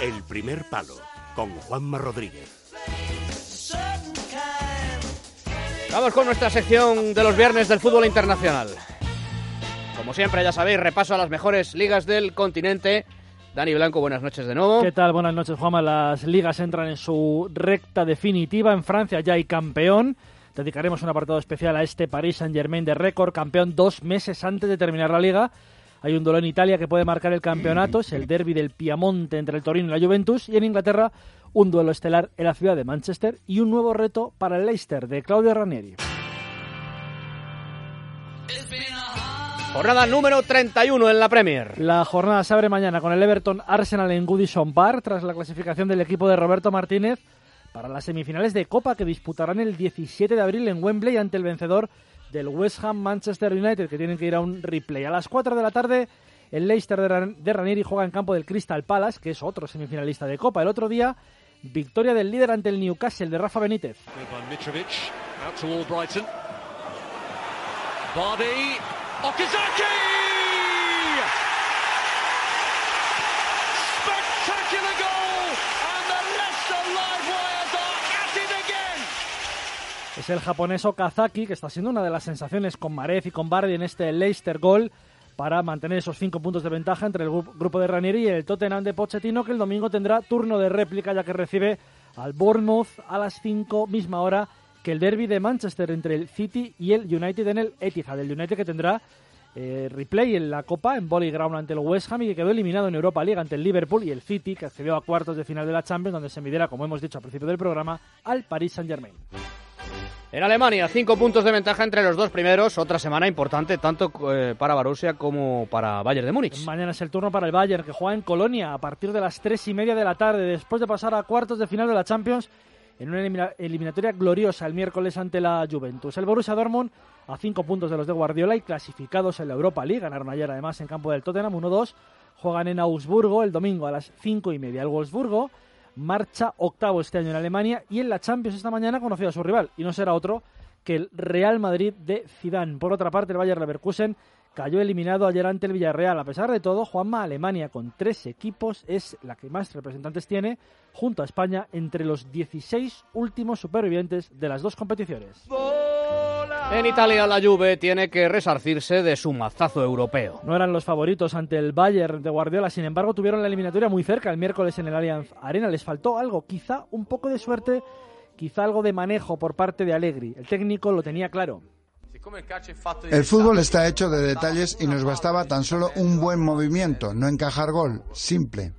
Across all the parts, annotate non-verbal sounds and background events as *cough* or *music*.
El primer palo con Juanma Rodríguez. Vamos con nuestra sección de los viernes del fútbol internacional. Como siempre, ya sabéis, repaso a las mejores ligas del continente. Dani Blanco, buenas noches de nuevo. ¿Qué tal? Buenas noches, Juanma. Las ligas entran en su recta definitiva. En Francia ya hay campeón. Dedicaremos un apartado especial a este Paris Saint-Germain de récord, campeón dos meses antes de terminar la liga. Hay un duelo en Italia que puede marcar el campeonato, es el derby del Piamonte entre el Torino y la Juventus. Y en Inglaterra, un duelo estelar en la ciudad de Manchester y un nuevo reto para el Leicester de Claudio Ranieri. Jornada número 31 en la Premier. La jornada se abre mañana con el Everton Arsenal en Goodison Park tras la clasificación del equipo de Roberto Martínez para las semifinales de Copa que disputarán el 17 de abril en Wembley ante el vencedor del West Ham Manchester United que tienen que ir a un replay. A las 4 de la tarde el Leicester de Ranieri juega en campo del Crystal Palace que es otro semifinalista de Copa. El otro día victoria del líder ante el Newcastle de Rafa Benítez. Es el japonés Okazaki, que está siendo una de las sensaciones con Marez y con Bardi en este Leicester Goal para mantener esos cinco puntos de ventaja entre el grupo de Ranieri y el Tottenham de Pochettino, que el domingo tendrá turno de réplica ya que recibe al Bournemouth a las 5 misma hora que el derby de Manchester entre el City y el United en el Etihad. El United que tendrá eh, replay en la Copa en Bolly Ground ante el West Ham y que quedó eliminado en Europa League ante el Liverpool y el City que accedió a cuartos de final de la Champions donde se midiera, como hemos dicho al principio del programa, al Paris Saint-Germain. En Alemania, cinco puntos de ventaja entre los dos primeros. Otra semana importante tanto eh, para Borussia como para Bayern de Múnich. Mañana es el turno para el Bayern, que juega en Colonia a partir de las tres y media de la tarde, después de pasar a cuartos de final de la Champions en una eliminatoria gloriosa el miércoles ante la Juventus. El Borussia Dortmund a cinco puntos de los de Guardiola y clasificados en la Europa League. Ganaron ayer además en campo del Tottenham 1-2. Juegan en Augsburgo el domingo a las cinco y media. El Wolfsburgo marcha octavo este año en Alemania y en la Champions esta mañana conoció a su rival y no será otro que el Real Madrid de Zidane. Por otra parte, el Bayern Leverkusen cayó eliminado ayer ante el Villarreal. A pesar de todo, Juanma Alemania con tres equipos es la que más representantes tiene junto a España entre los 16 últimos supervivientes de las dos competiciones. En Italia la Juve tiene que resarcirse de su mazazo europeo. No eran los favoritos ante el Bayern de Guardiola, sin embargo tuvieron la eliminatoria muy cerca el miércoles en el Allianz Arena. Les faltó algo, quizá un poco de suerte, quizá algo de manejo por parte de Allegri. El técnico lo tenía claro. El fútbol está hecho de detalles y nos bastaba tan solo un buen movimiento, no encajar gol, simple.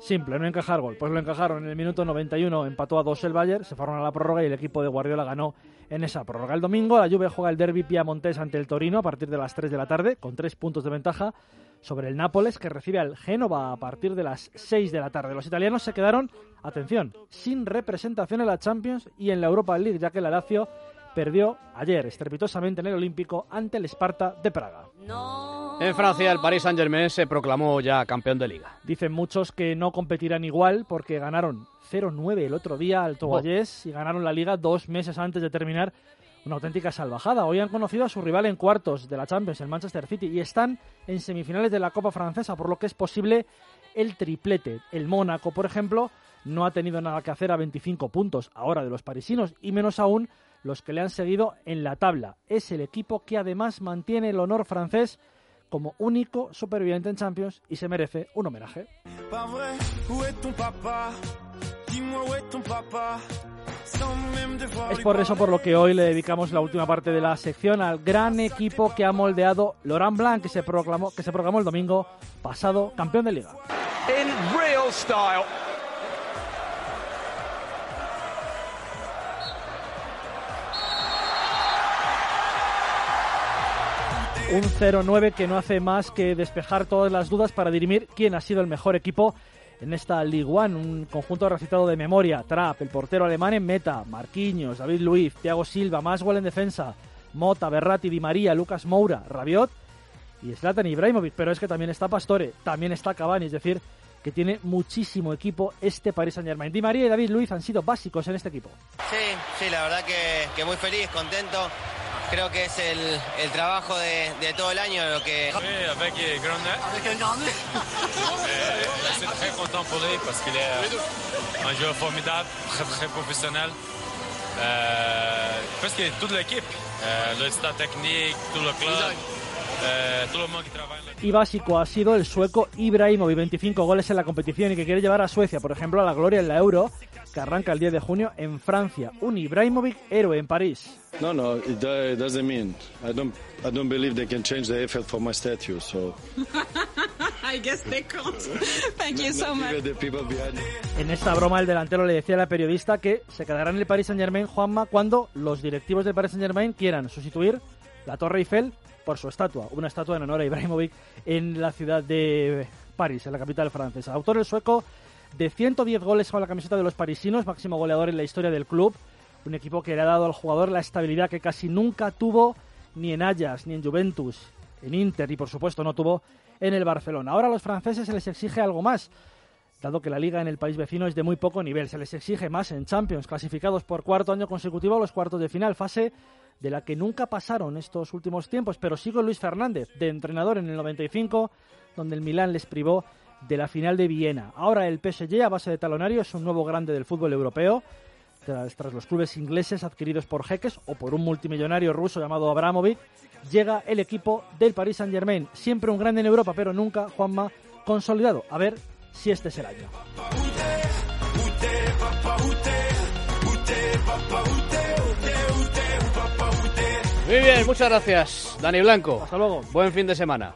Simple, no encajar gol. Pues lo encajaron en el minuto 91, empató a dos el Bayern, se fueron a la prórroga y el equipo de Guardiola ganó en esa prórroga. El domingo la Juve juega el derby Piamontés ante el Torino a partir de las 3 de la tarde, con tres puntos de ventaja sobre el Nápoles, que recibe al Génova a partir de las 6 de la tarde. Los italianos se quedaron, atención, sin representación en la Champions y en la Europa League, ya que la Lazio perdió ayer estrepitosamente en el Olímpico ante el Esparta de Praga. En Francia, el Paris Saint-Germain se proclamó ya campeón de liga. Dicen muchos que no competirán igual porque ganaron 0-9 el otro día al Tobayés y ganaron la liga dos meses antes de terminar una auténtica salvajada. Hoy han conocido a su rival en cuartos de la Champions, el Manchester City, y están en semifinales de la Copa Francesa, por lo que es posible el triplete. El Mónaco, por ejemplo, no ha tenido nada que hacer a 25 puntos ahora de los parisinos, y menos aún los que le han seguido en la tabla. Es el equipo que además mantiene el honor francés como único superviviente en Champions y se merece un homenaje. Es por eso por lo que hoy le dedicamos la última parte de la sección al gran equipo que ha moldeado Laurent Blanc, que se proclamó, que se proclamó el domingo pasado campeón de liga. Un 0-9 que no hace más que despejar todas las dudas para dirimir quién ha sido el mejor equipo en esta Ligue 1. Un conjunto recitado de memoria. Trapp, el portero alemán en meta. Marquinhos, David Luiz, Thiago Silva, Maswell en defensa. Mota, Berratti, Di María, Lucas Moura, Rabiot y Zlatan Ibrahimovic. Pero es que también está Pastore, también está Cavani. Es decir, que tiene muchísimo equipo este Paris Saint Germain. Di María y David Luiz han sido básicos en este equipo. Sí, sí, la verdad que muy feliz, contento creo que es el, el trabajo de, de, todo el año lo que... Oui, avec Grande. Avec un très content pour lui parce qu'il est un joueur formidable, très très professionnel. Euh, parce que toute l'équipe, euh, le staff technique, tout le club, la... Y básico ha sido el sueco Ibrahimovic, 25 goles en la competición y que quiere llevar a Suecia, por ejemplo, a la gloria en la Euro, que arranca el 10 de junio en Francia. Un Ibrahimovic héroe en París. No, no, it do- doesn't mean. I don't. I don't believe they can change the Eiffel for my statue. So *laughs* I guess they can't. Thank you so much. En esta broma el delantero le decía a la periodista que se quedará en el Paris Saint Germain Juanma cuando los directivos del Paris Saint Germain quieran sustituir la Torre Eiffel por su estatua, una estatua en honor a Ibrahimovic en la ciudad de París, en la capital francesa. Autor el sueco de 110 goles con la camiseta de los parisinos, máximo goleador en la historia del club, un equipo que le ha dado al jugador la estabilidad que casi nunca tuvo ni en Ajax, ni en Juventus, en Inter y por supuesto no tuvo en el Barcelona. Ahora a los franceses se les exige algo más dado que la liga en el país vecino es de muy poco nivel. Se les exige más en Champions, clasificados por cuarto año consecutivo a los cuartos de final, fase de la que nunca pasaron estos últimos tiempos, pero sigue Luis Fernández, de entrenador en el 95, donde el Milán les privó de la final de Viena. Ahora el PSG, a base de talonario, es un nuevo grande del fútbol europeo, tras, tras los clubes ingleses adquiridos por jeques o por un multimillonario ruso llamado Abramovich, llega el equipo del Paris Saint-Germain, siempre un grande en Europa, pero nunca, Juanma, consolidado. A ver si este es el año. Bien, muchas gracias, Dani Blanco. Hasta luego. Buen fin de semana.